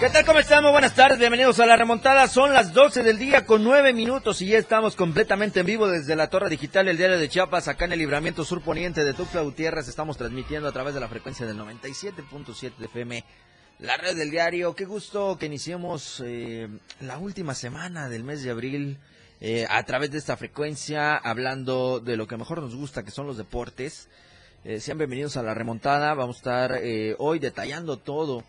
¿Qué tal? ¿Cómo estamos? Buenas tardes, bienvenidos a la remontada. Son las 12 del día con 9 minutos y ya estamos completamente en vivo desde la Torre Digital, el diario de Chiapas, acá en el libramiento sur poniente de Tuxtla Gutiérrez. Estamos transmitiendo a través de la frecuencia del 97.7 de FM, la red del diario. Qué gusto que iniciemos eh, la última semana del mes de abril eh, a través de esta frecuencia, hablando de lo que mejor nos gusta, que son los deportes. Eh, sean bienvenidos a la remontada. Vamos a estar hoy detallando todo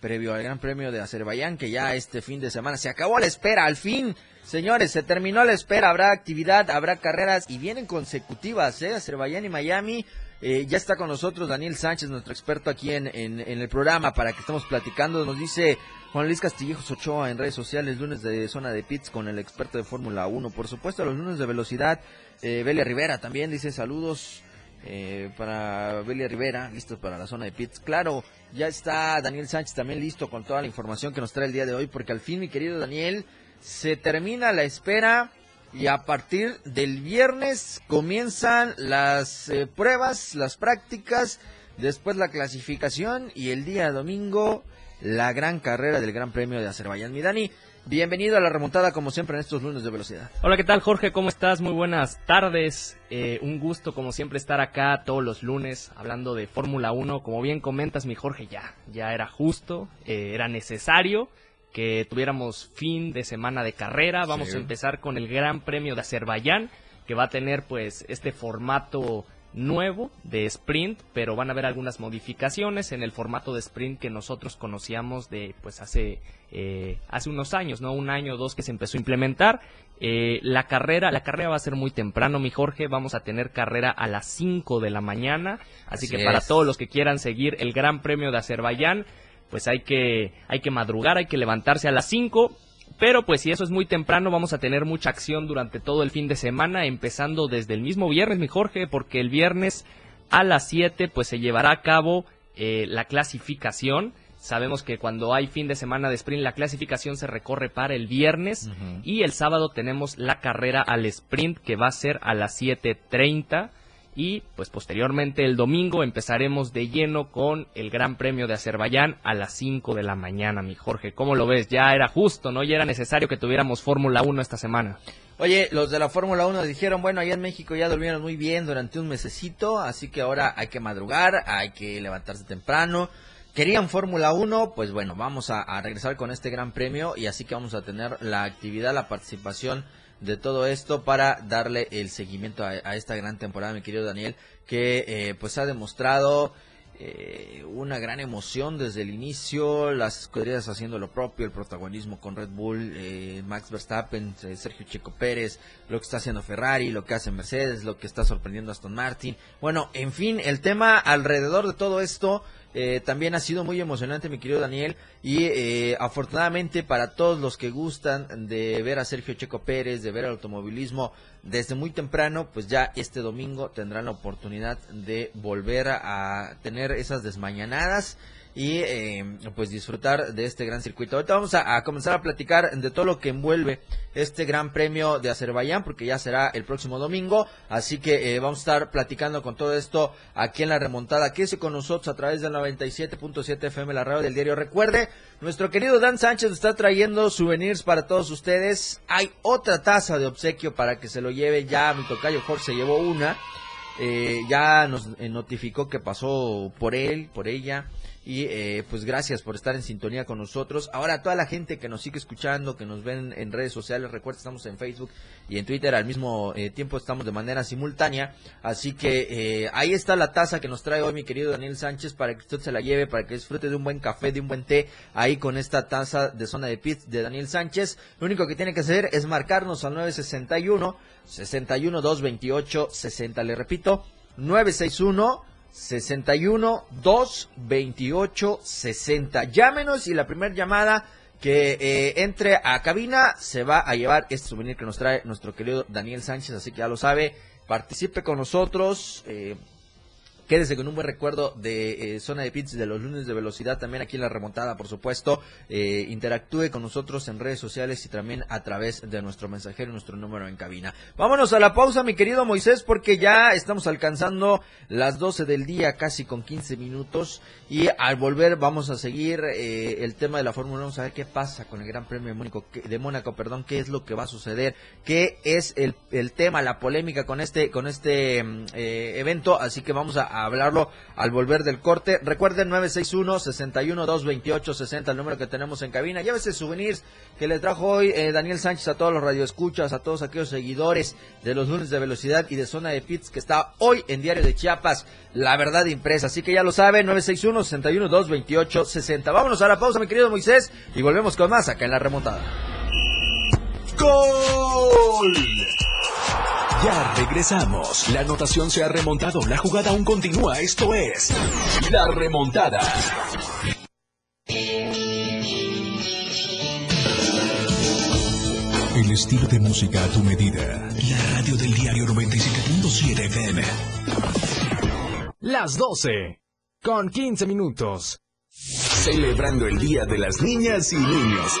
previo al Gran Premio de Azerbaiyán, que ya este fin de semana se acabó la espera, al fin, señores, se terminó la espera, habrá actividad, habrá carreras y vienen consecutivas, ¿eh? Azerbaiyán y Miami. Eh, ya está con nosotros Daniel Sánchez, nuestro experto aquí en, en, el programa, para que estemos platicando. Nos dice Juan Luis Castillejos Ochoa en redes sociales, lunes de zona de pits con el experto de Fórmula 1. Por supuesto, los lunes de velocidad. Eh, Belia Rivera también dice saludos eh, para Belia Rivera, listos para la zona de pits. Claro, ya está Daniel Sánchez también listo con toda la información que nos trae el día de hoy, porque al fin, mi querido Daniel, se termina la espera y a partir del viernes comienzan las eh, pruebas, las prácticas, después la clasificación y el día domingo la gran carrera del Gran Premio de Azerbaiyán. Mi Dani, Bienvenido a la remontada como siempre en estos lunes de velocidad. Hola, ¿qué tal Jorge? ¿Cómo estás? Muy buenas tardes. Eh, un gusto como siempre estar acá todos los lunes hablando de Fórmula 1. Como bien comentas mi Jorge, ya, ya era justo, eh, era necesario que tuviéramos fin de semana de carrera. Vamos a empezar con el Gran Premio de Azerbaiyán, que va a tener pues este formato nuevo de sprint, pero van a haber algunas modificaciones en el formato de sprint que nosotros conocíamos de pues hace eh, hace unos años, no un año o dos que se empezó a implementar. Eh, la carrera la carrera va a ser muy temprano, mi Jorge. Vamos a tener carrera a las 5 de la mañana, así, que para todos los que quieran seguir el Gran Premio de Azerbaiyán, pues hay que hay que madrugar, hay que levantarse a las 5 pero pues si eso es muy temprano, vamos a tener mucha acción durante todo el fin de semana, empezando desde el mismo viernes, mi Jorge, porque el viernes a las 7 pues se llevará a cabo eh, la clasificación. Sabemos que cuando hay fin de semana de sprint, la clasificación se recorre para el viernes y el sábado tenemos la carrera al sprint que va a ser a las 7.30 y pues posteriormente el domingo empezaremos de lleno con el Gran Premio de Azerbaiyán a las 5 de la mañana, mi Jorge. ¿Cómo lo ves? Ya era justo, ¿no? Ya era necesario que tuviéramos Fórmula 1 esta semana. Oye, los de la Fórmula 1 dijeron, bueno, allá en México ya durmieron muy bien durante un mesecito, así que ahora hay que madrugar, hay que levantarse temprano. Querían Fórmula 1, pues bueno, vamos a, a regresar con este gran premio y así que vamos a tener la actividad, la participación de todo esto para darle el seguimiento a, esta gran temporada, mi querido Daniel, que eh, pues ha demostrado eh, una gran emoción desde el inicio, las escuderías haciendo lo propio, el protagonismo con Red Bull, eh, Max Verstappen, Sergio Checo Pérez, lo que está haciendo Ferrari, lo que hace Mercedes, lo que está sorprendiendo Aston Martin. Bueno, en fin, el tema alrededor de todo esto eh, también ha sido muy emocionante, mi querido Daniel, y eh, afortunadamente para todos los que gustan de ver a Sergio Checo Pérez, de ver el automovilismo desde muy temprano, pues ya este domingo tendrán la oportunidad de volver a tener esas desmañanadas y eh, pues disfrutar de este gran circuito. Ahorita vamos a, comenzar a platicar de todo lo que envuelve este gran premio de Azerbaiyán porque ya será el próximo domingo, así que eh, vamos a estar platicando con todo esto aquí en la remontada. Quédese con nosotros a través del 97.7 FM, la radio del diario. Recuerde, nuestro querido Dan Sánchez está trayendo souvenirs para todos ustedes. Hay otra taza de obsequio para que se lo lleve ya, mi tocayo Jorge se llevó una. Eh, ya nos notificó que pasó por él, por ella. Y eh, pues gracias por estar en sintonía con nosotros. Ahora, toda la gente que nos sigue escuchando, que nos ven en redes sociales, recuerda, estamos en Facebook y en Twitter al mismo eh, tiempo, estamos de manera simultánea. Así que eh, ahí está la taza que nos trae hoy mi querido Daniel Sánchez para que usted se la lleve, para que disfrute de un buen café, de un buen té, ahí con esta taza de zona de pits de Daniel Sánchez. Lo único que tiene que hacer es marcarnos al 961 61 228 60. Le repito, 961 61 2 28 60. Llámenos y la primera llamada que eh, entre a cabina, se va a llevar este souvenir que nos trae nuestro querido Daniel Sánchez, así que ya lo sabe, participe con nosotros. Eh, Quédese con un buen recuerdo de eh, Zona de Pits de los lunes de velocidad, también aquí en la remontada, por supuesto. Eh, interactúe con nosotros en redes sociales y también a través de nuestro mensajero, nuestro número en cabina. Vámonos a la pausa, mi querido Moisés, porque ya estamos alcanzando las 12 del día, casi con 15 minutos. Y al volver vamos a seguir eh, el tema de la Fórmula 1, saber qué pasa con el Gran Premio de Mónaco, de Mónaco, perdón, qué es lo que va a suceder, qué es el, el tema, la polémica con este, con este mm, evento. Así que vamos a hablarlo al volver del corte. Recuerden 961-61-228-60, el número que tenemos en cabina. Llévese souvenirs que le trajo hoy eh, Daniel Sánchez a todos los radioescuchas, a todos aquellos seguidores de los lunes de velocidad y de zona de pits que está hoy en Diario de Chiapas, la verdad impresa. Así que ya lo saben, 961-61-228-60. Vámonos a la pausa, mi querido Moisés, y volvemos con más acá en la remontada. ¡Gol! Ya regresamos. La anotación se ha remontado. La jugada aún continúa. Esto es La Remontada. El estilo de música a tu medida. La radio del diario 97.7 FM. Las 12. Con 15 minutos. Celebrando el Día de las Niñas y Niños.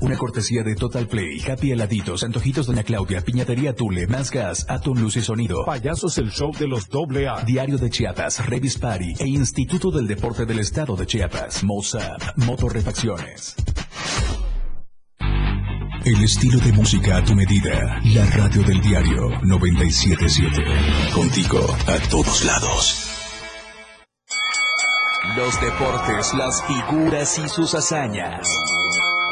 Una cortesía de Total Play, Happy Heladitos, Antojitos Doña Claudia, Piñatería Tule, Más Gas, Atom Luz y Sonido. Payasos el show de los doble A. Diario de Chiapas, Revis Party e Instituto del Deporte del Estado de Chiapas. Mozart, Motorrefacciones. El estilo de música a tu medida. La radio del diario 977. Contigo a todos lados. Los deportes, las figuras y sus hazañas.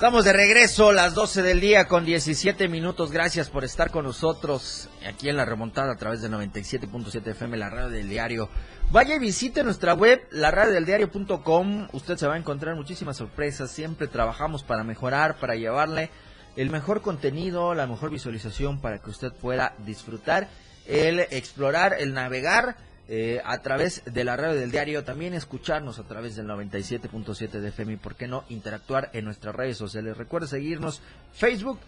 Estamos de regreso, las 12 del día con 17 minutos. Gracias por estar con nosotros aquí en la remontada a través de 97.7 FM, la radio del diario. Vaya y visite nuestra web, laradiodeldiario.com. Usted se va a encontrar muchísimas sorpresas. Siempre trabajamos para mejorar, para llevarle el mejor contenido, la mejor visualización para que usted pueda disfrutar, el explorar, el navegar eh, a través de la radio del diario, también escucharnos a través del 97.7 de FM y por qué no interactuar en nuestras redes sociales. Recuerde seguirnos Facebook,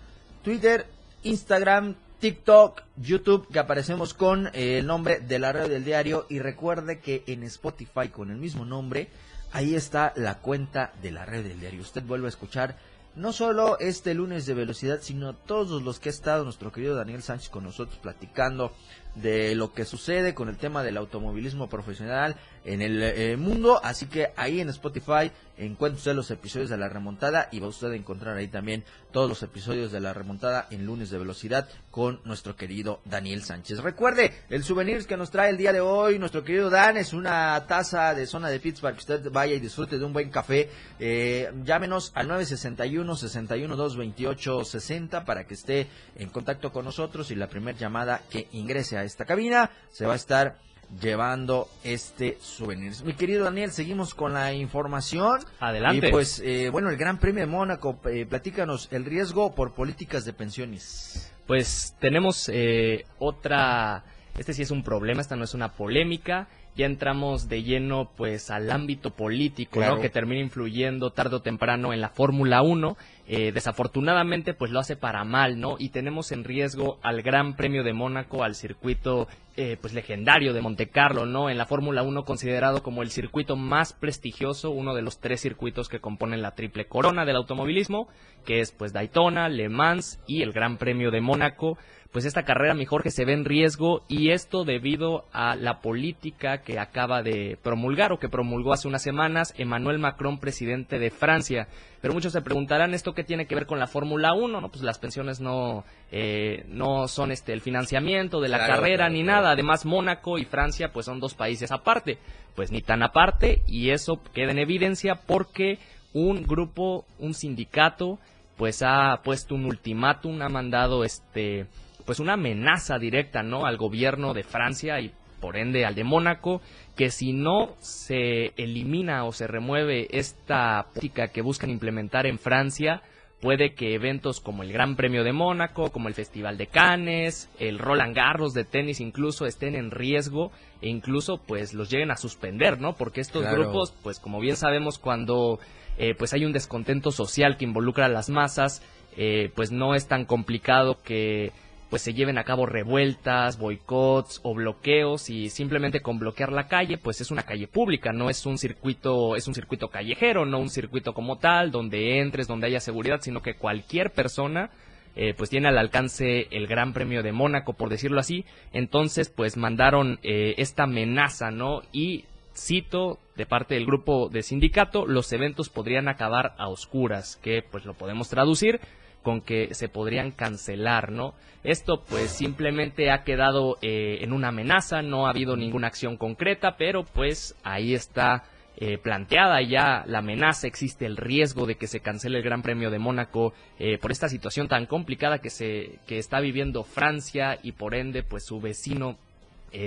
Twitter, Instagram, TikTok, YouTube, que aparecemos con eh, el nombre de la radio del diario y recuerde que en Spotify con el mismo nombre, ahí está la cuenta de la red del diario. Usted vuelve a escuchar no solo este lunes de velocidad, sino todos los que ha estado nuestro querido Daniel Sánchez con nosotros platicando de lo que sucede con el tema del automovilismo profesional en el eh, mundo. Así que ahí en Spotify encuentra usted los episodios de la remontada y va usted a encontrar ahí también todos los episodios de la remontada en lunes de velocidad con nuestro querido Daniel Sánchez. Recuerde, el souvenir que nos trae el día de hoy nuestro querido Dan es una taza de zona de que usted vaya y disfrute de un buen café. Eh, llámenos al 961 61 228 60 para que esté en contacto con nosotros y la primera llamada que ingrese a esta cabina se va a estar llevando este souvenir. Mi querido Daniel, seguimos con la información. Adelante. Y pues, eh, bueno, el Gran Premio de Mónaco, eh, platícanos el riesgo por políticas de pensiones. Pues tenemos eh, otra, este sí es un problema, esta no es una polémica. Ya entramos de lleno pues al ámbito político, Claro. ¿no? Que termina influyendo tarde o temprano en la Fórmula 1. Eh, desafortunadamente pues lo hace para mal, ¿no? Y tenemos en riesgo al Gran Premio de Mónaco, al circuito eh, pues legendario de Monte Carlo, ¿no? En la Fórmula 1 considerado como el circuito más prestigioso, uno de los tres circuitos que componen la triple corona del automovilismo, que es pues Daytona, Le Mans y el Gran Premio de Mónaco pues esta carrera, mi Jorge, se ve en riesgo y esto debido a la política que acaba de promulgar o que promulgó hace unas semanas Emmanuel Macron, presidente de Francia. Pero muchos se preguntarán esto qué tiene que ver con la Fórmula 1, no, pues las pensiones no eh, no son este el financiamiento de la carrera ni nada. Además Mónaco y Francia pues son dos países aparte, pues ni tan aparte y eso queda en evidencia porque un grupo, un sindicato pues ha puesto un ultimátum, ha mandado este pues una amenaza directa, ¿no? Al gobierno de Francia y por ende al de Mónaco, que si no se elimina o se remueve esta política que buscan implementar en Francia, puede que eventos como el Gran Premio de Mónaco, como el Festival de Cannes, el Roland Garros de tenis incluso estén en riesgo e incluso pues los lleguen a suspender, ¿no? Porque estos grupos, pues como bien sabemos cuando eh, pues hay un descontento social que involucra a las masas, eh, pues no es tan complicado que pues se lleven a cabo revueltas, boicots o bloqueos y simplemente con bloquear la calle, pues es una calle pública, no es un circuito, es un circuito callejero, no un circuito como tal, donde entres, donde haya seguridad, sino que cualquier persona eh, pues tiene al alcance el Gran Premio de Mónaco, por decirlo así. Entonces, pues mandaron eh, esta amenaza, ¿no? Y cito de parte del grupo de sindicato, los eventos podrían acabar a oscuras, que pues lo podemos traducir con que se podrían cancelar, ¿no? Esto pues simplemente ha quedado eh, en una amenaza, no ha habido ninguna acción concreta, pero pues ahí está eh, planteada ya la amenaza, existe el riesgo de que se cancele el Gran Premio de Mónaco eh, por esta situación tan complicada que se que está viviendo Francia y por ende pues su vecino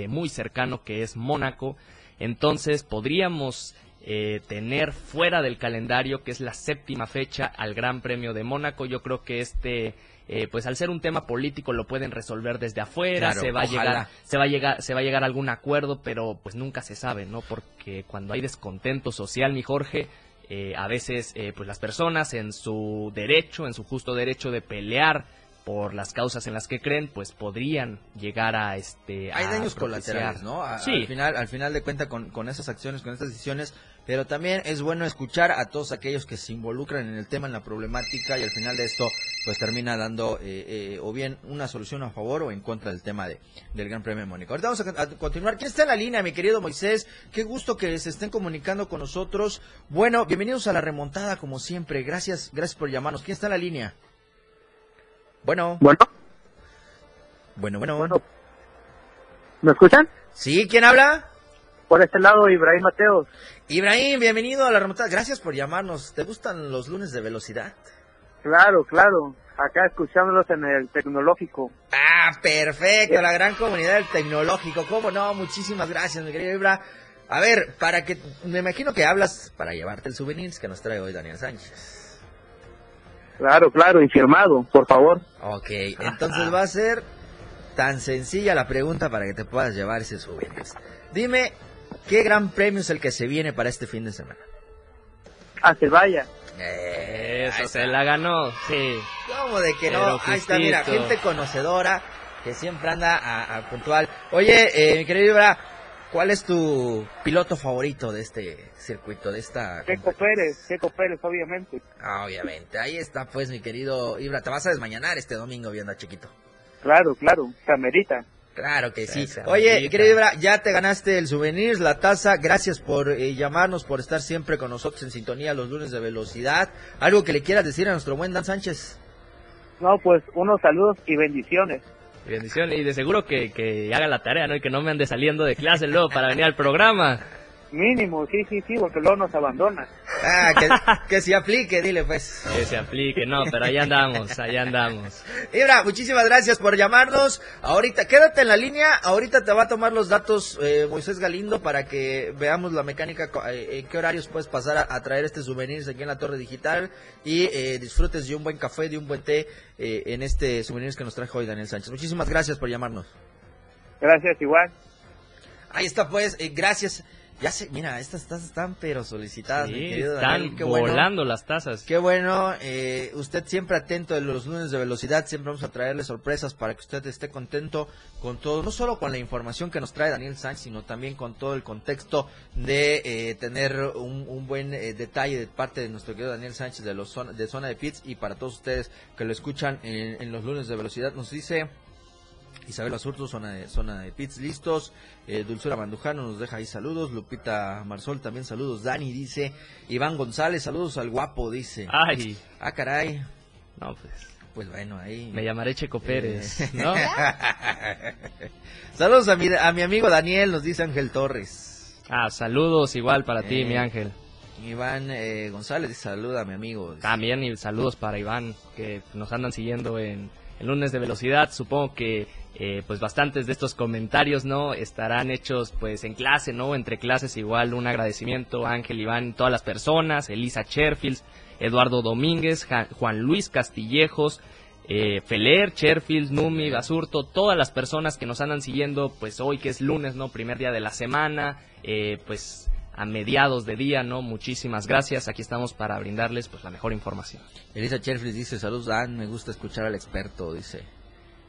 muy cercano que es Mónaco. Entonces podríamos eh, tener fuera del calendario, que es la séptima fecha al Gran Premio de Mónaco. Yo creo que este, eh, pues al ser un tema político lo pueden resolver desde afuera, se va a llegar, se va a llegar, se va a llegar a algún acuerdo, pero pues nunca se sabe, ¿no? Porque cuando hay descontento social, mi Jorge, eh, a veces pues las personas en su derecho, en su justo derecho de pelear por las causas en las que creen, pues podrían llegar a este. Hay daños colaterales, ¿no? sí. Al final, al final de cuenta con, con esas acciones, con estas decisiones, pero también es bueno escuchar a todos aquellos que se involucran en el tema, en la problemática y al final de esto pues termina dando eh, eh, o bien una solución a favor o en contra del tema de, del Gran Premio de Mónica. Ahorita vamos a, continuar. ¿Quién está en la línea, mi querido Moisés? Qué gusto que se estén comunicando con nosotros. Bueno, bienvenidos a la remontada como siempre. Gracias, gracias por llamarnos. ¿Quién está en la línea? Bueno. Bueno. Bueno, bueno. bueno. ¿Me escuchan? Sí, ¿quién habla? Por este lado, Ibrahim Mateos. Ibrahim, bienvenido a la remontada. Gracias por llamarnos. ¿Te gustan los lunes de velocidad? Claro, claro. Acá escuchándolos en el tecnológico. Ah, perfecto. La gran comunidad del tecnológico. ¿Cómo no? Muchísimas gracias, mi querido Ibra. A ver, para que. Me imagino que hablas para llevarte el souvenir que nos trae hoy Daniel Sánchez. Claro, claro, y firmado, por favor. Ok, entonces va a ser tan sencilla la pregunta para que te puedas llevar ese souvenir. Dime, ¿Qué gran premio es el que se viene para este fin de semana? A vaya. Eh, Eso se la ganó, sí. ¿Cómo de que no? Ahí está, mira, gente conocedora que siempre anda a, puntual. Oye, eh, mi querido Ibra, ¿cuál es tu piloto favorito de este circuito, de esta... Checo Pérez, Checo Pérez, obviamente. Ah, obviamente, ahí está pues mi querido Ibra, te vas a desmañanar este domingo viendo a Chiquito. Claro, claro, camerita. Claro que sí. Oye, querido ya te ganaste el souvenir, la taza. Gracias por eh, llamarnos, por estar siempre con nosotros en sintonía los lunes de velocidad. ¿Algo que le quieras decir a nuestro buen Dan Sánchez? No, pues unos saludos y bendiciones. Bendiciones, y de seguro que, que haga la tarea, ¿no? Y que no me ande saliendo de clase luego para venir al programa. Mínimo, sí, sí, sí, porque luego nos abandona. Ah, que, se aplique, dile pues. Que se aplique, no, pero allá andamos, allá andamos. Ibra, muchísimas gracias por llamarnos. Ahorita, quédate en la línea, ahorita te va a tomar los datos eh, Moisés Galindo para que veamos la mecánica, eh, en qué horarios puedes pasar a, traer este souvenirs aquí en la Torre Digital y eh, disfrutes de un buen café, de un buen té en este souvenirs que nos trajo hoy Daniel Sánchez. Muchísimas gracias por llamarnos. Gracias, igual. Ahí está pues, gracias. Ya sé, mira, estas tazas están pero solicitadas, Sí, mi querido están Daniel, qué bueno. volando las tazas. Qué bueno, eh, usted siempre atento de los lunes de velocidad, siempre vamos a traerle sorpresas para que usted esté contento con todo, no solo con la información que nos trae Daniel Sánchez, sino también con todo el contexto de eh, tener un, un buen eh, detalle de parte de nuestro querido Daniel Sánchez de, los zona, de Zona de Pits y para todos ustedes que lo escuchan en, en los lunes de velocidad, nos dice... Isabel Asurto, zona de, zona de pits, listos. Eh, Dulzura Mandujano nos deja ahí saludos. Lupita Marsol también saludos. Dani dice. Iván González, saludos al guapo, dice. Ay, Ah, caray. no, pues Pues bueno, ahí. me llamaré Checo Eh, Pérez, ¿no? saludos a mi, a mi amigo Daniel, nos dice Ángel Torres. Ah, saludos igual para ti, Eh, mi ángel. Iván eh, González saluda a mi amigo. Dice, También y saludos para Iván, que nos andan siguiendo en el lunes de velocidad. Supongo que eh, pues bastantes de estos comentarios, ¿no? Estarán hechos pues en clase, ¿no? Entre clases igual un agradecimiento a Ángel, Iván, todas las personas, Elisa Cherfield, Eduardo Domínguez, Juan Luis Castillejos, eh, Feler, Cherfield, Numi, Basurto, todas las personas que nos andan siguiendo, pues hoy que es lunes, ¿no? Primer día de la semana, eh, pues a mediados de día, ¿no? Muchísimas gracias. Aquí estamos para brindarles pues la mejor información. Elisa Cherflis dice saludos Dan, me gusta escuchar al experto, dice.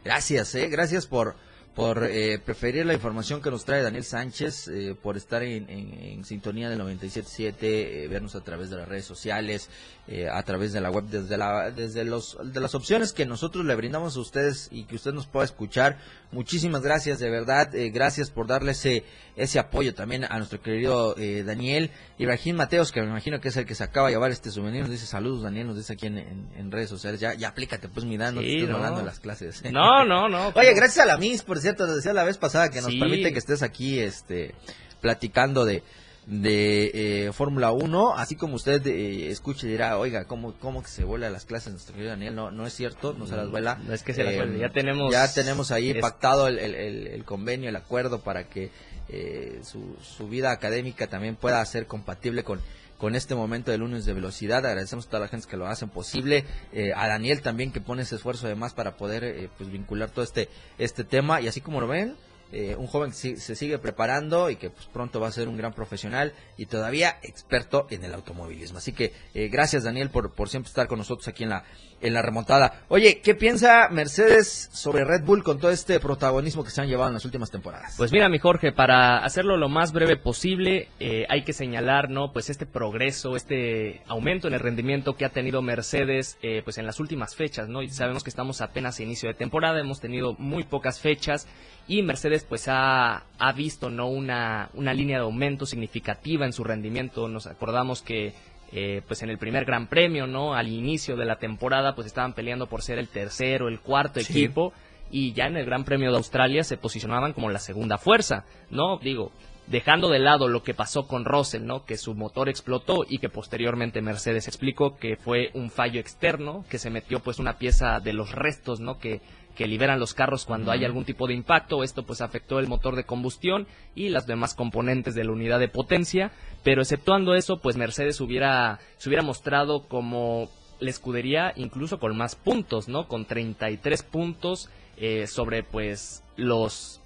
Gracias, eh, gracias por por eh, preferir la información que nos trae Daniel Sánchez, eh, por estar en, en- sintonía del 97.7, eh, vernos a través de las redes sociales, eh, a través de la web, desde la desde los de las opciones que nosotros le brindamos a ustedes y que usted nos pueda escuchar. Muchísimas gracias, de verdad, eh, gracias por darle ese ese apoyo también a nuestro querido eh, Daniel Ibrahim Mateos, que me imagino que es el que se acaba de llevar este souvenir, nos dice saludos Daniel, nos dice aquí en, en- en redes sociales, ya ya aplícate pues mi Dan, no te Sí, estés no. mandando las clases. No, no, no. Oye, gracias a la Miss, por cierto, nos decía la vez pasada que nos Sí. permite que estés aquí este platicando de de eh, Fórmula 1, así como usted eh, escuche y dirá, oiga, ¿cómo, cómo que se vuela las clases nuestro querido Daniel? No, no es cierto, no se las vuela. No es que se las Eh, vuelve, ya tenemos- Ya tenemos ahí es- pactado el, el- el- el convenio, el acuerdo para que eh, su, su vida académica también pueda ser compatible con con este momento de lunes de velocidad. Agradecemos a toda la gente que lo hacen posible. eh, a Daniel también que pone ese esfuerzo además para poder eh, pues vincular todo este, este tema. Y así como lo ven, eh, un joven que se sigue preparando y que pues, pronto va a ser un gran profesional y todavía experto en el automovilismo. Así que eh, gracias Daniel por, por siempre estar con nosotros aquí en la, en la remontada. Oye, ¿qué piensa Mercedes sobre Red Bull con todo este protagonismo que se han llevado en las últimas temporadas? Pues mira, mi Jorge, para hacerlo lo más breve posible, eh, hay que señalar, ¿no? Pues este progreso, este aumento en el rendimiento que ha tenido Mercedes, eh, pues en las últimas fechas, ¿no? Y sabemos que estamos apenas a inicio de temporada, hemos tenido muy pocas fechas y Mercedes, pues ha, ha visto, ¿no? Una, una línea de aumento significativa en su rendimiento. Nos acordamos que eh, pues en el primer Gran Premio, ¿no? Al inicio de la temporada, pues estaban peleando por ser el tercero, el cuarto Sí. equipo y ya en el Gran Premio de Australia se posicionaban como la segunda fuerza, ¿no? Digo, dejando de lado lo que pasó con Russell, ¿no? Que su motor explotó y que posteriormente Mercedes explicó que fue un fallo externo, que se metió pues una pieza de los restos, ¿no? Que que liberan los carros cuando hay algún tipo de impacto. Esto pues afectó el motor de combustión y las demás componentes de la unidad de potencia. Pero exceptuando eso, pues Mercedes hubiera, se hubiera mostrado como la escudería incluso con más puntos, ¿no? Con 33 puntos eh, sobre pues los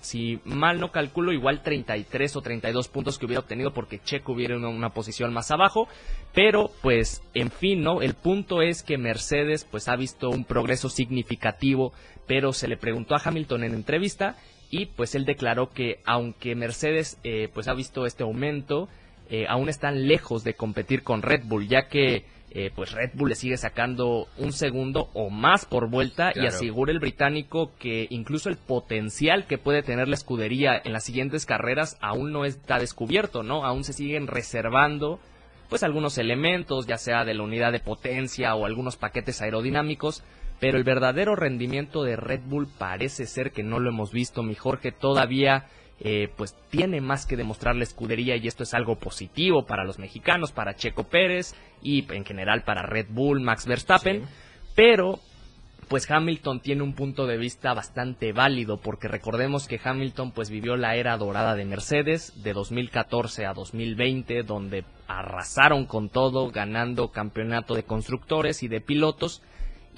si mal no calculo, igual 33 o 32 puntos que hubiera obtenido porque Checo hubiera una, una posición más abajo. Pero, pues, en fin, ¿no? El punto es que Mercedes, pues, ha visto un progreso significativo, pero se le preguntó a Hamilton en entrevista y, pues, él declaró que aunque Mercedes, eh, pues, ha visto este aumento, eh, aún están lejos de competir con Red Bull, ya que eh, pues Red Bull le sigue sacando un segundo o más por vuelta y asegura el británico que incluso el potencial que puede tener la escudería en las siguientes carreras aún no está descubierto, ¿no? Aún se siguen reservando pues algunos elementos, ya sea de la unidad de potencia o algunos paquetes aerodinámicos, pero el verdadero rendimiento de Red Bull parece ser que no lo hemos visto, mi Jorge, todavía eh, pues tiene más que demostrar la escudería y esto es algo positivo para los mexicanos, para Checo Pérez y en general para Red Bull, Max Verstappen, pero pues Hamilton tiene un punto de vista bastante válido porque recordemos que Hamilton pues vivió la era dorada de Mercedes de 2014 a 2020 donde arrasaron con todo ganando campeonato de constructores y de pilotos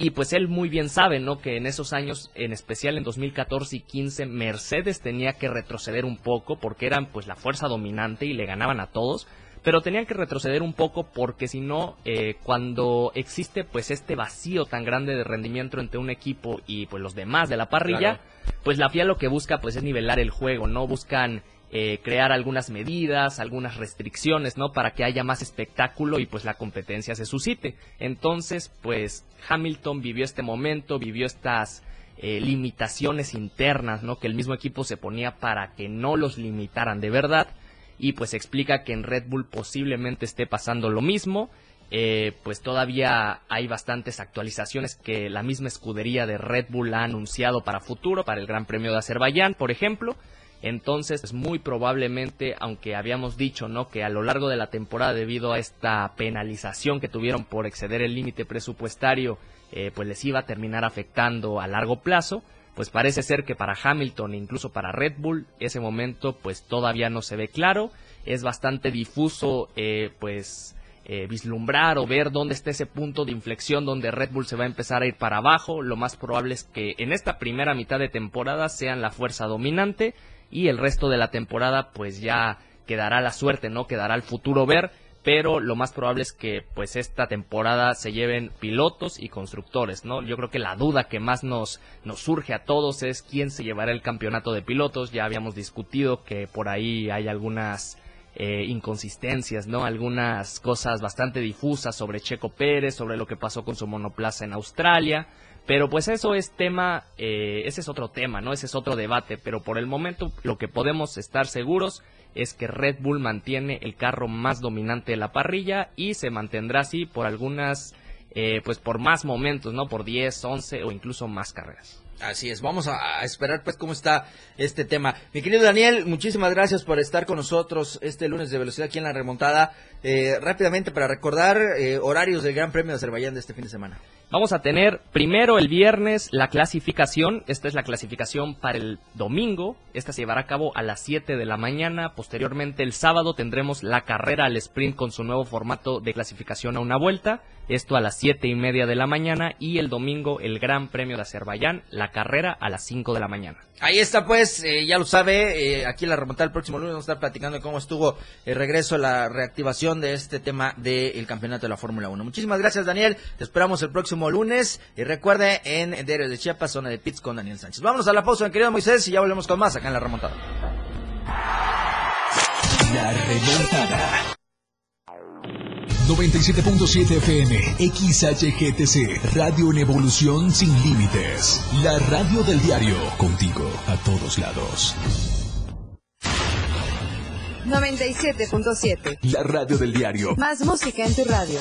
Y pues él muy bien sabe, ¿no? Que en esos años, en especial en 2014 y 15, Mercedes tenía que retroceder un poco porque eran pues la fuerza dominante y le ganaban a todos. Pero tenían que retroceder un poco porque si no, eh, cuando existe pues este vacío tan grande de rendimiento entre un equipo y pues los demás de la parrilla, pues la FIA lo que busca pues es nivelar el juego, ¿no? Buscan eh, crear algunas medidas, algunas restricciones, ¿no? Para que haya más espectáculo y pues la competencia se suscite. Entonces, pues Hamilton vivió este momento, vivió estas eh, limitaciones internas, ¿no? Que el mismo equipo se ponía para que no los limitaran de verdad. Y pues explica que en Red Bull posiblemente esté pasando lo mismo. Eh, pues todavía hay bastantes actualizaciones que la misma escudería de Red Bull ha anunciado para futuro, para el Gran Premio de Azerbaiyán, por ejemplo. Entonces, pues, muy probablemente, aunque habíamos dicho, ¿no? Que a lo largo de la temporada, debido a esta penalización que tuvieron por exceder el límite presupuestario, eh, pues les iba a terminar afectando a largo plazo, pues parece ser que para Hamilton incluso para Red Bull, ese momento, pues todavía no se ve claro. Es bastante difuso, eh, pues, eh, vislumbrar o ver dónde está ese punto de inflexión donde Red Bull se va a empezar a ir para abajo. Lo más probable es que en esta primera mitad de temporada sean la fuerza dominante y el resto de la temporada pues ya quedará la suerte, ¿no? Quedará el futuro ver, pero lo más probable es que pues esta temporada se lleven pilotos y constructores, ¿no? Yo creo que la duda que más nos, nos surge a todos es quién se llevará el campeonato de pilotos, ya habíamos discutido que por ahí hay algunas eh, inconsistencias, ¿no? Algunas cosas bastante difusas sobre Checo Pérez, sobre lo que pasó con su monoplaza en Australia, pero pues eso es tema, eh, ese es otro tema, ¿no? Ese es otro debate, pero por el momento lo que podemos estar seguros es que Red Bull mantiene el carro más dominante de la parrilla y se mantendrá así por algunas, eh, pues por más momentos, ¿no? Por 10, 11 o incluso más carreras. Así es, vamos a, esperar pues cómo está este tema. Mi querido Daniel, muchísimas gracias por estar con nosotros este lunes de velocidad aquí en la remontada. Eh, rápidamente para recordar eh, horarios del Gran Premio de Azerbaiyán de este fin de semana. Vamos a tener primero el viernes la clasificación, esta es la clasificación para el domingo, esta se llevará a cabo a las 7 de la mañana, posteriormente el sábado tendremos la carrera al sprint con su nuevo formato de clasificación a una vuelta, esto a las 7 y media de la mañana. Y el domingo el Gran Premio de Azerbaiyán, la carrera a las 5 de la mañana. Ahí está pues, eh, ya lo sabe, aquí la remontada el próximo lunes. Vamos a estar platicando de cómo estuvo el regreso, la reactivación de este tema del campeonato de la Fórmula 1. Muchísimas gracias Daniel, te esperamos el próximo lunes. Y recuerde, en Diario de Chiapas, zona de pits con Daniel Sánchez. Vámonos a la pausa, mi querido Moisés, y ya volvemos con más acá en la remontada. La remontada. 97.7 FM, XHGTC, Radio en Evolución Sin Límites. La radio del diario, contigo a todos lados. 97.7. La radio del diario. Más música en tu radio.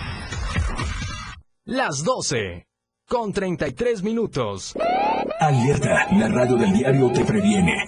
Las 12. Con 33 minutos. Alerta, la radio del diario te previene.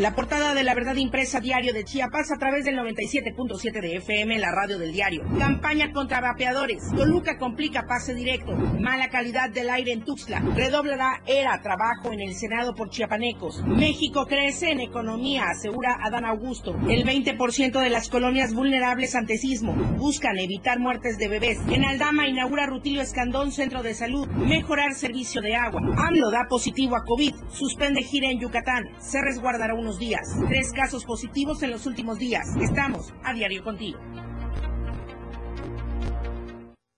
La portada de la verdad impresa diario de Chiapas a través del 97.7 de FM, la radio del diario. Campaña contra vapeadores. Toluca complica pase directo. Mala calidad del aire en Tuxtla. Redoblará era trabajo en el Senado por chiapanecos. México crece en economía, asegura Adán Augusto. El 20% de las colonias vulnerables ante sismo buscan evitar muertes de bebés. En Aldama inaugura Rutilio Escandón Centro de Salud. Mejorar servicio de agua. AMLO da positivo a COVID. Suspende gira en Yucatán. Se resguardará días. Tres casos positivos en los últimos días. Estamos a diario contigo.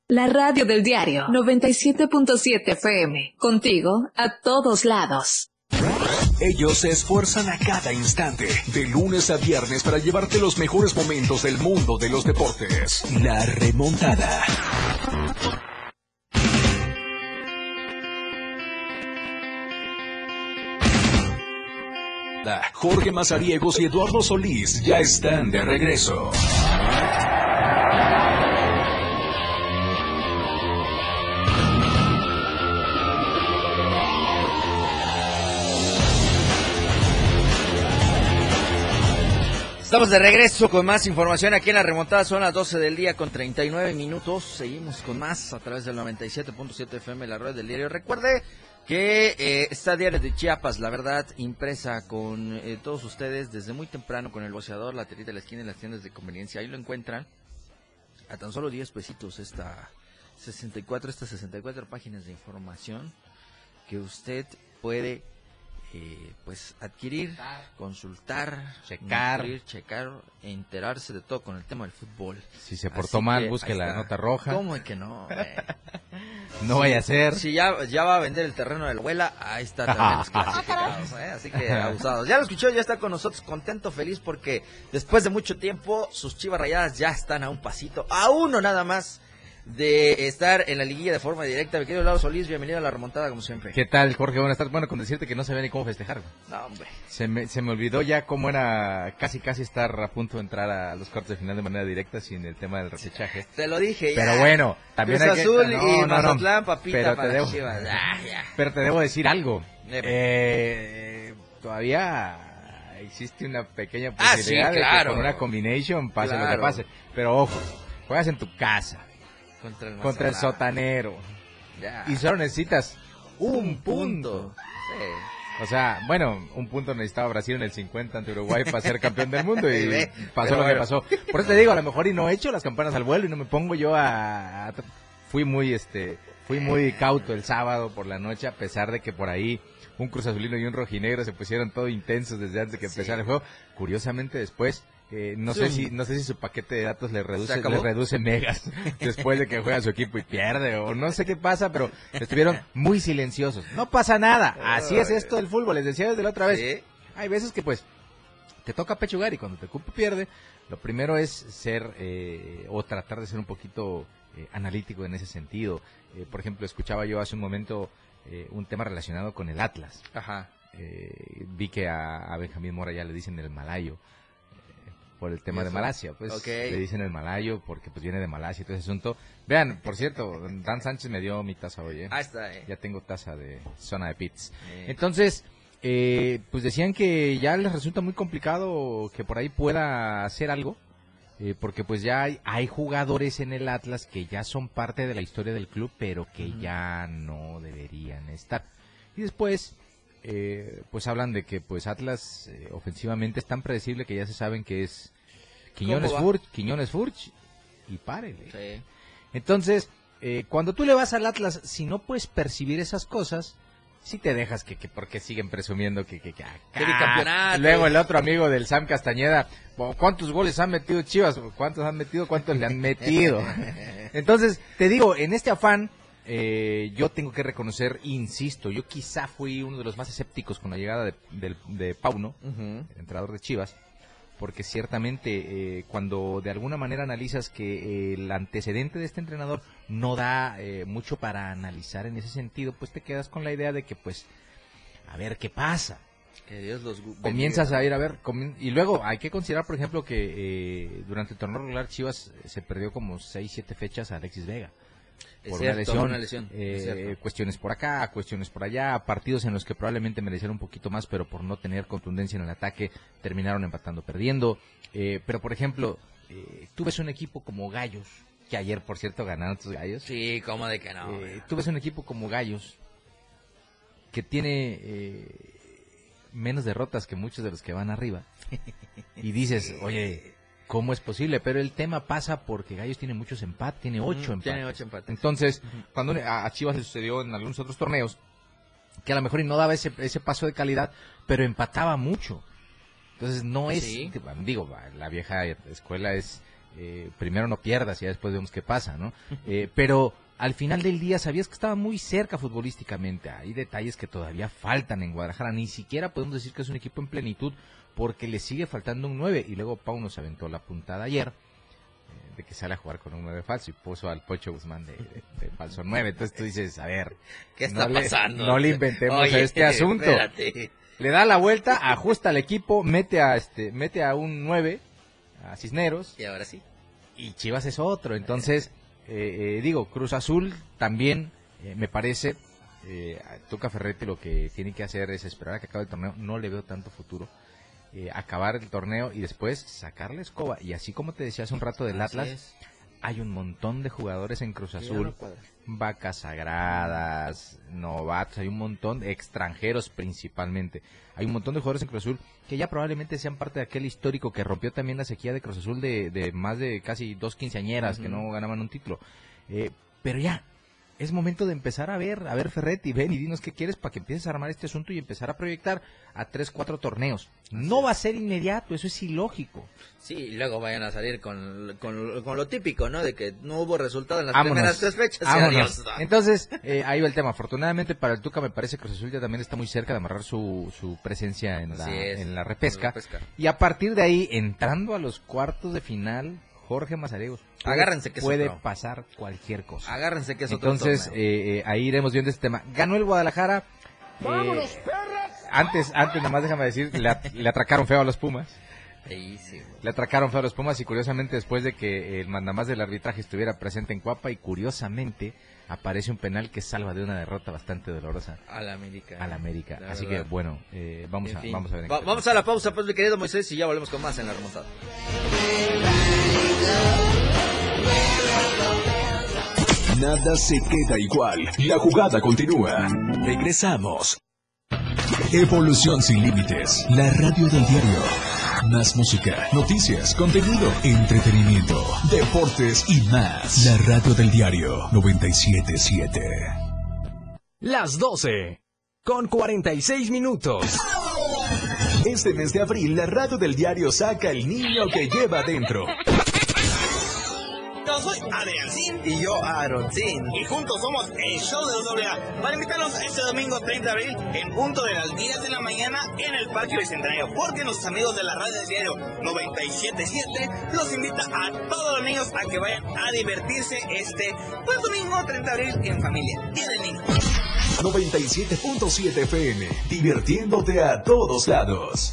La radio del diario 97.7 FM. Contigo a todos lados. Ellos se esfuerzan a cada instante, de lunes a viernes, para llevarte los mejores momentos del mundo de los deportes. La remontada. Jorge Mazariegos y Eduardo Solís ya están de regreso. Estamos de regreso con más información aquí en la remontada. Son las 12 del día con 39 minutos. Seguimos con más a través del 97.7 FM, la red del diario. Recuerde que eh, está Diario de Chiapas, la verdad, impresa con eh, todos ustedes desde muy temprano con el boceador, la terita de la esquina y las tiendas de conveniencia. Ahí lo encuentran a tan solo 10 pesitos esta 64, estas 64 páginas de información que usted puede eh, pues adquirir, consultar, checar, nutrir, checar, enterarse de todo con el tema del fútbol. Si se portó mal, busque la nota roja. ¿Cómo es que no? no vaya a ser. Si ya, ya va a vender el terreno de la abuela, ahí está también los clasificados, ¿eh? así que abusados. Ya lo escuchó, ya está con nosotros, contento, feliz, porque después de mucho tiempo, sus chivas rayadas ya están a un pasito, a uno nada más de estar en la liguilla de forma directa. Mi querido Lalo Solís, bienvenido a la remontada como siempre. ¿Qué tal, Jorge? Buenas tardes. Bueno, con decirte que no sabía ni cómo festejar. No, hombre. Se me, se me olvidó ya cómo era casi casi estar a punto de entrar a los cuartos de final de manera directa sin el tema del repechaje. Te lo dije. Pero bueno, también Cruz hay que... Azul no, y no, Mazatlán, papita pero para te debo, Chivas. Ah, ya. Pero te debo decir algo. Eh, todavía existe una pequeña Ah, sí, posibilidad de que con una combination pase lo que pase. Pero ojo, juegas en tu casa Contra el, contra el Mazatlán. sotanero Ya. y solo necesitas un punto. Sí. O sea, bueno, un punto necesitaba Brasil en el 50 ante Uruguay para ser campeón del mundo y pasó lo que bueno. pasó. Por eso te digo, a lo mejor y no echo las campanas al vuelo y no me pongo yo a... a- fui muy, este, fui muy cauto el sábado por la noche a pesar de que por ahí un Cruz Azulino y un Rojinegro se pusieron todo intensos desde antes de que Sí. empezara el juego. Curiosamente después... eh, no sé si no sé si su paquete de datos le reduce le reduce megas después de que juega su equipo y pierde o no sé qué pasa pero estuvieron muy silenciosos no pasa nada así es esto del fútbol les decía desde la otra vez Sí. hay veces que pues te toca pechugar y cuando tu equipo pierde, lo primero es ser eh, o tratar de ser un poquito eh, analítico en ese sentido. Eh, por ejemplo, escuchaba yo hace un momento eh, un tema relacionado con el Atlas. Ajá. Eh, vi que a, a Benjamín Mora ya le dicen el malayo por el tema ¿Y de? Malasia, pues le dicen el malayo porque pues viene de Malasia y todo ese asunto. Vean, por cierto, Dan Sánchez me dio mi taza hoy, ¿eh? Está. eh. ya tengo taza de zona de pits. Eh. Entonces, eh, pues decían que ya les resulta muy complicado que por ahí pueda hacer algo, eh, porque pues ya hay, hay jugadores en el Atlas que ya son parte de la historia del club, pero que ya no deberían estar. Y después, eh, pues hablan de que pues Atlas eh, ofensivamente es tan predecible que ya se saben que es Quiñones. Furch, Quiñones Furch y párele. Sí. Entonces, eh, cuando tú le vas al Atlas, si no puedes percibir esas cosas, sí te dejas que, que porque siguen presumiendo que, que, que acá. Que bicampeonato. Luego el otro amigo del Sam Castañeda, "Bueno, ¿cuántos goles han metido Chivas? ¿Cuántos han metido? ¿Cuántos le han metido? Entonces, te digo, en este afán, eh, yo tengo que reconocer, insisto, yo quizá fui uno de los más escépticos con la llegada de, de Pauno, el entrenador de Chivas, porque ciertamente eh, cuando de alguna manera analizas que eh, el antecedente de este entrenador no da eh, mucho para analizar en ese sentido, pues te quedas con la idea de que pues a ver qué pasa. Que Dios los Comienzas a ir a ver, y luego hay que considerar, por ejemplo, que eh, durante el torneo regular Chivas se perdió como 6, 7 fechas a Alexis Vega. Por cierto, una lesión, una lesión, eh, cuestiones por acá, cuestiones por allá, partidos en los que probablemente merecieron un poquito más, pero por no tener contundencia en el ataque terminaron empatando, perdiendo. Eh, pero por ejemplo, eh, tú ves un equipo como Gallos, que ayer por cierto ganaron tus Gallos. Sí, ¿cómo de que no? Eh, tú ves un equipo como Gallos que tiene eh, menos derrotas que muchos de los que van arriba y dices, oye, ¿cómo es posible? Pero el tema pasa porque Gallos tiene muchos empates, tiene ocho empates. tiene ocho empates. Entonces, cuando a Chivas le sucedió en algunos otros torneos, que a lo mejor no daba ese, ese paso de calidad, pero empataba mucho. Entonces no es, Sí. digo, la vieja escuela es, eh, primero no pierdas y ya después vemos qué pasa, ¿no? Eh, pero al final del día sabías que estaba muy cerca futbolísticamente. Hay detalles que todavía faltan en Guadalajara. Ni siquiera podemos decir que es un equipo en plenitud porque le sigue faltando un 9. Y luego Pau nos aventó la puntada ayer eh, de que sale a jugar con un 9 falso y puso al Pocho Guzmán de, de- de falso 9. Entonces tú dices, a ver, ¿Qué está no le- pasando? no le inventemos Oye, a este asunto. espérate. Le da la vuelta, ajusta al equipo, mete a este, mete a un 9, a Cisneros, Y ahora sí. y Chivas es otro. Entonces, eh, eh, digo, Cruz Azul también eh, me parece, eh, a Tuca Ferretti lo que tiene que hacer es esperar a que acabe el torneo. No le veo tanto futuro. Eh, acabar el torneo y después sacar la escoba. Y así como te decía hace un rato del Así Atlas, es. hay un montón de jugadores en Cruz Azul vacas sagradas, novatos, hay un montón de extranjeros principalmente. Hay un montón de jugadores en Cruz Azul que ya probablemente sean parte de aquel histórico que rompió también la sequía de Cruz Azul de, de más de casi dos quinceañeras que no ganaban un título. Eh, pero ya, es momento de empezar a ver, a ver Ferretti, ven y dinos qué quieres para que empieces a armar este asunto y empezar a proyectar a tres, cuatro torneos. No va a ser inmediato, eso es ilógico. Sí, y luego vayan a salir con, con, con lo típico, ¿no? De que no hubo resultado en las Vámonos. primeras tres fechas. Vámonos. Entonces, eh, ahí va el tema. Afortunadamente para el Tuca me parece que Cruz Azul ya también está muy cerca de amarrar su, su presencia en la, es, en la repesca. en la repesca. Y a partir de ahí, entrando a los cuartos de final, Jorge Mazariegos. puede- Agárrense que Puede otro. pasar cualquier cosa. Agárrense que es otro Entonces, eh, eh, ahí iremos viendo este tema. Ganó el Guadalajara. eh, antes, antes, nomás déjame decir, le, at- le atracaron feo a los Pumas. Le atracaron feo a los Pumas y curiosamente después de que el mandamás del arbitraje estuviera presente en Cuapa y curiosamente aparece un penal que salva de una derrota bastante dolorosa A la América. al América. La Así verdad. que bueno, eh, vamos, En a, fin. vamos a ver. Va- vamos a la pausa, pues, mi querido Moisés, y ya volvemos con más en la remontada. Nada se queda igual. La jugada continúa. Regresamos. Evolución sin límites. La radio del diario. Más música, noticias, contenido, entretenimiento, deportes y más. La radio del diario 977. Las 12. Con 46 minutos. Este mes de abril, la radio del diario saca el niño que lleva dentro. Soy Adriancín. Y yo Aaroncín. Y juntos somos el show de los AA. Para invitarnos este domingo 30 de abril en punto de las 10 de la mañana en el Parque Bicentenario. Porque nuestros amigos de la radio del diario 977 los invita a todos los niños a que vayan a divertirse este pues, domingo 30 de abril en familia. Día del niño. 97.7 FM. Divirtiéndote a todos lados.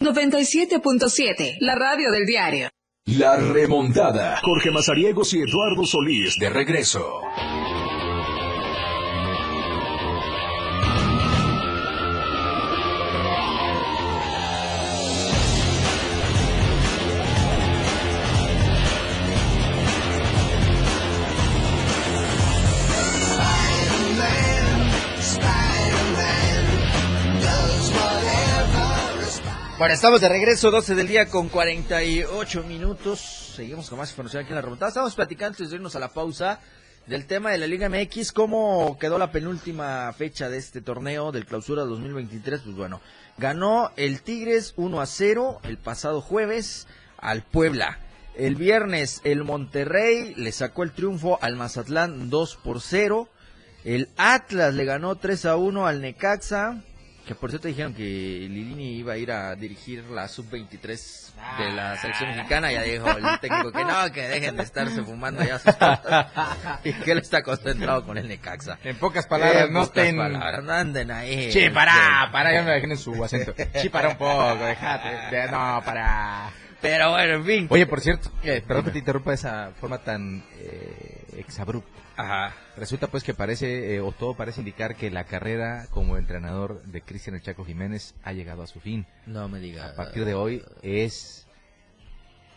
97.7, la radio del diario. La remontada. Jorge Mazariegos y Eduardo Solís de regreso. Bueno, estamos de regreso, 12 del día con 48 minutos. Seguimos con más información aquí en la remontada. Estamos platicando antes de irnos a la pausa del tema de la Liga MX, cómo quedó la penúltima fecha de este torneo del clausura 2023. Pues bueno, ganó el Tigres 1 a 0 el pasado jueves al Puebla. El viernes el Monterrey le sacó el triunfo al Mazatlán 2 por 0. El Atlas le ganó 3 a 1 al Necaxa. Que por cierto dijeron que Lilini iba a ir a dirigir la sub-23 de la selección mexicana. Ya dijo el técnico que no, que dejen de estarse fumando ya sus cosas. y que él está concentrado con el Necaxa. En pocas palabras, no estén... palabras, no anden ahí. Sí, para, para, ya me dejen en su acento. Sí, para un poco, déjate. de- No, para. Pero bueno, en fin. Oye, por cierto, eh, perdón que te interrumpa de esa forma tan eh, exabrupta. Ajá. Resulta pues que parece, eh, o todo parece indicar que la carrera como entrenador de Cristian El Chaco Jiménez ha llegado a su fin. No me diga. A partir de hoy es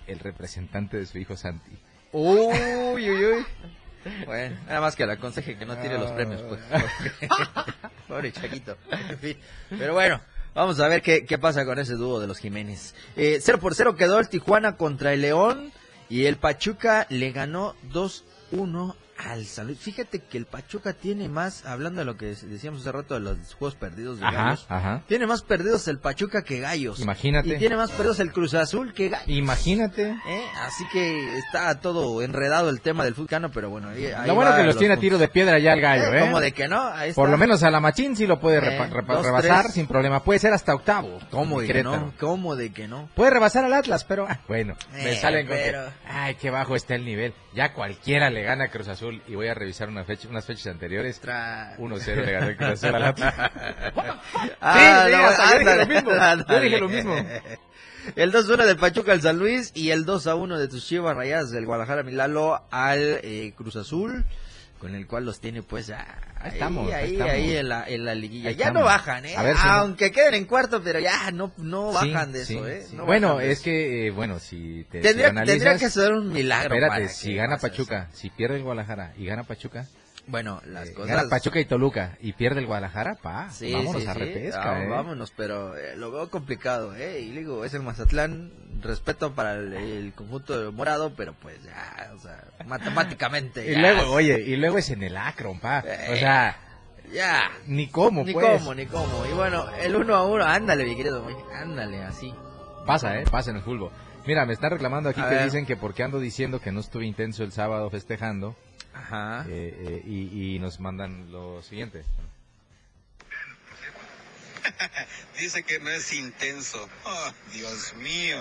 el representante de su hijo Santi. Uy, uy, uy. Bueno, nada más que le aconseje que no tire los premios, pues. Pobre Chaquito. En fin. Pero bueno, vamos a ver qué, qué pasa con ese dúo de los Jiménez. Eh, 0 por 0 quedó el Tijuana contra el León y el Pachuca le ganó 2-1 al San Luis. Fíjate que el Pachuca tiene más, hablando de lo que decíamos hace rato de los juegos perdidos de Ajá, Gallos, ajá. tiene más perdidos el Pachuca que Gallos. Imagínate. Y tiene más perdidos el Cruz Azul que Gallos. Imagínate. ¿Eh? Así que está todo enredado el tema del fútbol, pero bueno. Ahí, ahí Lo bueno que los los tiene a tiro de piedra ya el gallo, ¿eh? ¿Cómo de que no? Ahí Por lo menos a la Machín sí lo puede Eh, dos, rebasar tres. sin problema. Puede ser hasta octavo. ¿Cómo de que no? ¿Cómo de que no? Puede rebasar al Atlas, pero ah, bueno, me Eh, salen con pero- que, ay, qué bajo está el nivel. Ya cualquiera le gana a Cruz Azul y voy a revisar una fecha, unas fechas anteriores. 1-0 le ganó el Cruz Azul al Atlas. Ah, sí, dije lo mismo. Yo dije lo mismo. El 2-1 del Pachuca al San Luis y el 2-1 de tus Chivas Rayadas del Guadalajara Milalo al eh, Cruz Azul, con el cual los tiene pues ya ahí, estamos, ahí ahí, estamos. ahí en la, en la liguilla. Ahí ya estamos. no bajan, ¿eh? A ver si no- Aunque queden en cuarto, pero ya no, no Sí, bajan de sí, eso, ¿eh? sí. No bueno, es eso. que, eh, bueno, si te Tendría- si analizas- tendría que ser un milagro Espérate, si gana Pachuca, si pierde el Guadalajara y gana Pachuca, Bueno, las eh, cosas... gana Pachuca y Toluca y pierde el Guadalajara, pa, Sí, vámonos sí, a sí. repesca, Ah, ¿eh? Vámonos, pero eh, lo veo complicado, ¿eh? Y digo, es el Mazatlán, respeto para el, el conjunto morado, pero pues ya, o sea, matemáticamente. Y ya, luego, oye, y luego es en el Akron, pa. O Eh, sea, ya. ni cómo, Ni pues. cómo, ni cómo. Y bueno, el uno a uno, ándale, mi querido, ándale, así. Pasa, ¿eh? Pasa en el fútbol. Mira, me están reclamando aquí A que ver. dicen que porque ando diciendo que no estuve intenso el sábado festejando. Ajá. eh, eh, y, y nos mandan lo siguiente. Dice que no es intenso. Oh, Dios mío.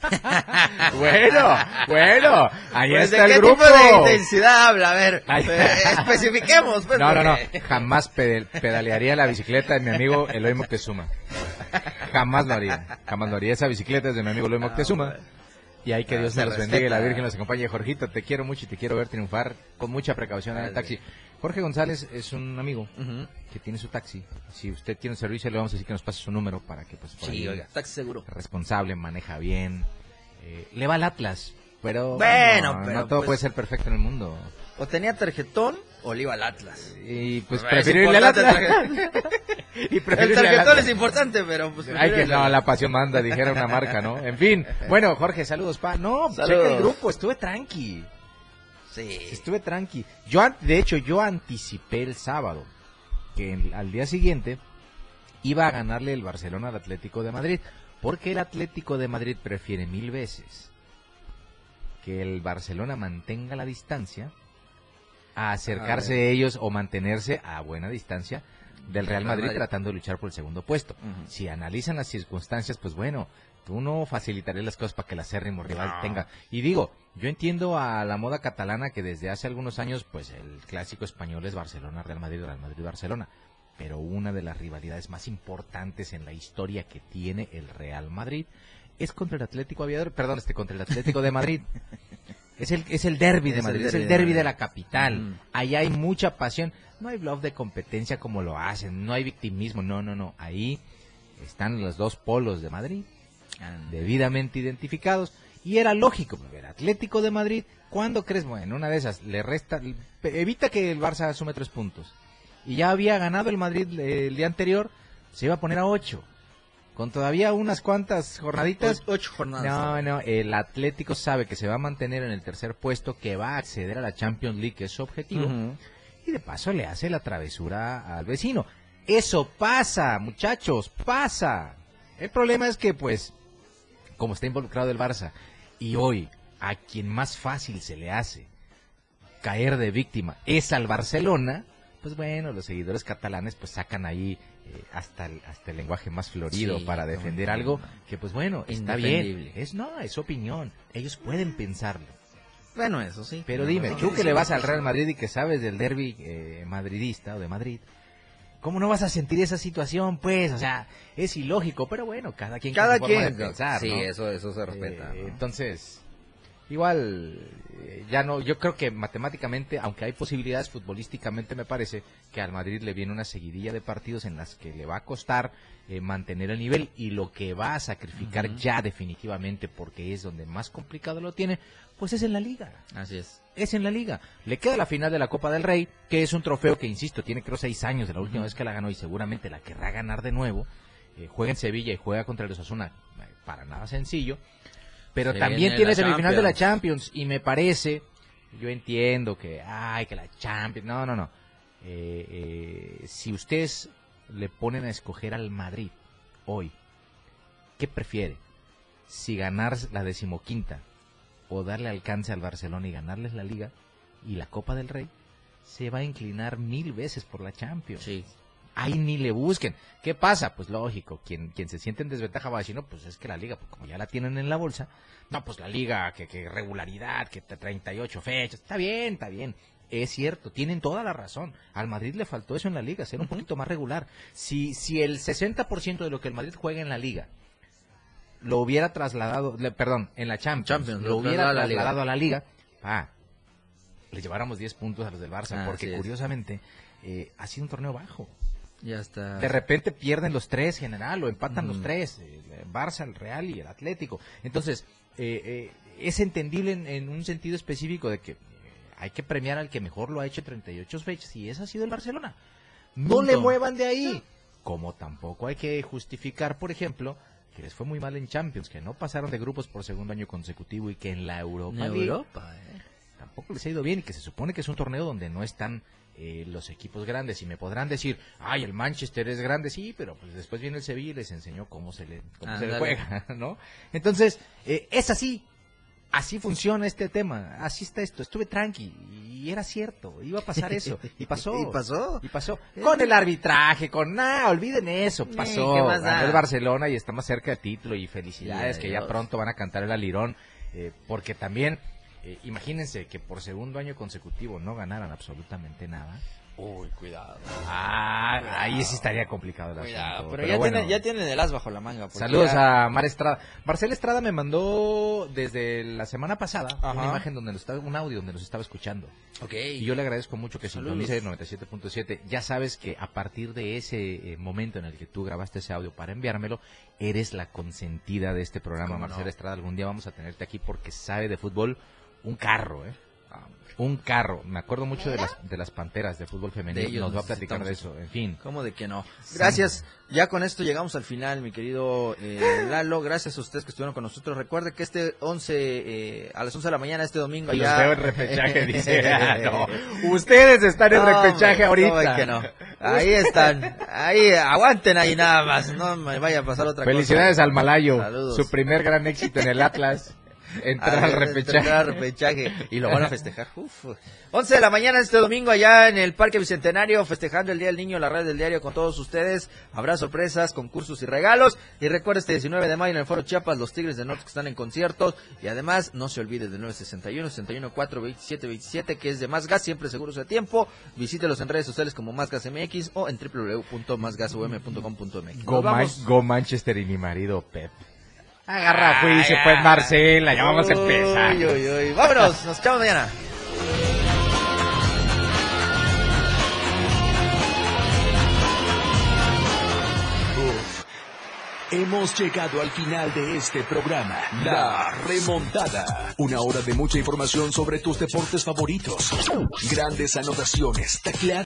bueno, bueno, ahí Pues, está ¿De el qué grupo. tipo de intensidad habla? A ver, eh, especifiquemos, pues. No, no, no, jamás pedal- pedalearía la bicicleta de mi amigo Eloy Moctezuma. Jamás lo haría, jamás lo haría. Esa bicicleta es de mi amigo Eloy Moctezuma. Y ahí que Ah, Dios se los bendiga y la. Virgen los acompañe. Jorgito, te quiero mucho y te quiero ver triunfar con mucha precaución en el taxi. Jorge González es un amigo que tiene su taxi. Si usted tiene un servicio, le vamos a decir que nos pase su número para que, pues, por Sí, ahí- oiga, taxi seguro. responsable, maneja bien. eh, le va al Atlas, pero Bueno, no, pero no todo pues- puede ser perfecto en el mundo. O tenía tarjetón o le iba al Atlas. Y pues ver, es prefiero irle al Atlas. el tarjetón. Y El tarjetón es importante, pero pues... Que no, la pasión manda, dijera una marca, ¿no? En fin, bueno, Jorge, saludos, pa. No, Saludos. checa el grupo, estuve tranqui. Sí. Estuve tranqui. Yo, de hecho, yo anticipé el sábado que al día siguiente iba a ganarle el Barcelona al Atlético de Madrid, porque el Atlético de Madrid prefiere mil veces que el Barcelona mantenga la distancia a acercarse A ellos o mantenerse a buena distancia del Real Madrid, Madrid. tratando de luchar por el segundo puesto. Si analizan las circunstancias, pues bueno, tú no facilitarías las cosas para que el acérrimo rival No. tenga. Y digo, yo entiendo a la moda catalana que desde hace algunos años, pues el clásico español es Barcelona-Real Madrid, Real Madrid-Barcelona. Pero una de las rivalidades más importantes en la historia que tiene el Real Madrid es contra el Atlético Aviador, perdón, este contra el Atlético de Madrid. Es el, es el derby de Madrid, es el de derby de la capital. Mm. Ahí hay mucha pasión. No hay bluff de competencia como lo hacen, no hay victimismo, no, no, no. Ahí están los dos polos de Madrid, debidamente identificados. Y era lógico, el Atlético de Madrid, ¿cuándo crees? Bueno, una de esas, le resta, evita que el Barça asume tres puntos. Y ya había ganado el Madrid eh, el día anterior, se iba a poner a ocho. Con todavía unas cuantas jornaditas. Ocho jornadas. No, no, el Atlético sabe que se va a mantener en el tercer puesto, que va a acceder a la Champions League, que es su objetivo. Y de paso le hace la travesura al vecino. Eso pasa, muchachos, pasa. El problema es que, pues, como está involucrado el Barça, y hoy a quien más fácil se le hace caer de víctima es al Barcelona, pues bueno, los seguidores catalanes pues sacan ahí hasta, el, hasta el lenguaje más florido Sí, para defender no. algo que pues bueno, está bien. Es no, es opinión. Ellos pueden pensarlo. Bueno, eso sí. Pero No, dime, tú que le vas al Real Madrid y que sabes del derby eh, madridista o de Madrid, ¿cómo no vas a sentir esa situación? Pues, o sea, es ilógico, pero bueno, cada quien Cada quien. pensar, sí, ¿no? eso, eso se respeta. Eh, ¿no? Entonces, igual, eh, ya no, yo creo que matemáticamente, aunque hay posibilidades futbolísticamente, me parece que al Madrid le viene una seguidilla de partidos en las que le va a costar eh, mantener el nivel y lo que va a sacrificar ya definitivamente, porque es donde más complicado lo tiene, pues es en la liga. Así es. Es en la liga. Le queda la final de la Copa del Rey, que es un trofeo que, insisto, tiene creo seis años de la última vez que la ganó y seguramente la querrá ganar de nuevo. Eh, juega en Sevilla y juega contra el Osasuna, eh, para nada sencillo. Pero Se también tiene semifinal de la Champions. Champions y me parece, yo entiendo que, ay, que la Champions, no, no, no. Eh, eh, si ustedes le ponen a escoger al Madrid hoy, ¿qué prefiere? Si ganar la decimoquinta o darle alcance al Barcelona y ganarles la Liga y la Copa del Rey, se va a inclinar mil veces por la Champions. Sí. Ahí ni le busquen. ¿Qué pasa? Pues lógico, quien, quien se siente en desventaja va a decir, no, pues es que la liga, pues como ya la tienen en la bolsa, no, pues la liga, que, que regularidad, que te- 38 fechas, está bien, está bien. Es cierto, tienen toda la razón. Al Madrid le faltó eso en la liga, ser un poquito más regular. Si, si el 60% de lo que el Madrid juega en la liga lo hubiera trasladado, le- perdón, en la Champions, Champions, lo lo hubiera trasladado a la liga, ah, le lleváramos 10 puntos a los del Barça, Ah, porque curiosamente eh, ha sido un torneo bajo. Ya está. De repente pierden los tres general o empatan los tres, el Barça, el Real y el Atlético. Entonces, eh, eh, es entendible en, en un sentido específico de que eh, hay que premiar al que mejor lo ha hecho en 38 fechas y ese ha sido el Barcelona. No Punto. le muevan de ahí. Como tampoco hay que justificar, por ejemplo, que les fue muy mal en Champions, que no pasaron de grupos por segundo año consecutivo y que en la Europa, League Europa, eh. Tampoco les ha ido bien y que se supone que es un torneo donde no están eh, los equipos grandes y me podrán decir, ay, el Manchester es grande, sí, pero pues después viene el Sevilla y les enseñó cómo se le, cómo se le juega, ¿no? Entonces, eh, es así, así funciona este tema, así está esto, estuve tranqui y era cierto, iba a pasar eso, y pasó. Y pasó. Y pasó. Con el arbitraje, con nada, olviden eso, Eh, pasó. ¿qué más Ganó da? el Barcelona y está más cerca de título y felicidades que ya pronto van a cantar el alirón, eh, porque también, eh, imagínense que por segundo año consecutivo no ganaran absolutamente nada. Uy, cuidado. Ah, ahí sí estaría complicado el Cuidado, asunto. pero, pero ya, bueno. tienen, ya tienen el as bajo la manga. Saludos ya- a Mar Estrada. Marcela Estrada me mandó desde la semana pasada Ajá. una imagen donde estaba, un audio donde nos estaba escuchando. Ok. Y yo le agradezco mucho que sintonice 97.7. Ya sabes que a partir de ese eh, momento en el que tú grabaste ese audio para enviármelo, eres la consentida de este programa, ¿Cómo Marcela no? Estrada. Algún día vamos a tenerte aquí porque sabe de fútbol un carro, ¿eh? Un carro. Me acuerdo mucho de las, de las panteras de fútbol De femenino. ellos Nos va a platicar de eso. En fin. ¿Cómo de que no? Gracias. Ya con esto llegamos al final, mi querido eh, Lalo. Gracias a ustedes que estuvieron con nosotros. Recuerde que este 11, eh, a las 11 de la mañana, este domingo ya... veo en repechaje, dice. Ah, no. Ustedes están en No, repechaje ahorita. ¿cómo de que no? Ahí están. Ahí, aguanten ahí nada más. No me vaya a pasar otra Felicidades cosa. al Malayo. Saludos. Su primer gran éxito en el Atlas. Entrar Ah, al entrar repechaje. al repechaje. Y lo van a festejar. Uf. 11 de la mañana este domingo allá en el Parque Bicentenario, festejando el Día del Niño, la red del diario con todos ustedes. Habrá sorpresas, concursos y regalos. Y recuerda este 19 de mayo en el Foro Chiapas, los Tigres de Norte que están en conciertos. Y además, no se olvide del 961 61 4 27 27, que es de Más Gas, siempre seguros de tiempo. Visítelos en redes sociales como Más Gas MX o en www.másgasom.com.mx. Go, Man-. Go Manchester y mi marido Pep. Agarra juicio, pues Marcela, ya vamos a empezar. Uy, uy, uy. Vámonos, nos echamos mañana. Hemos llegado al final de este programa, La Remontada. Una hora de mucha información sobre tus deportes favoritos. Grandes anotaciones, tacleadas.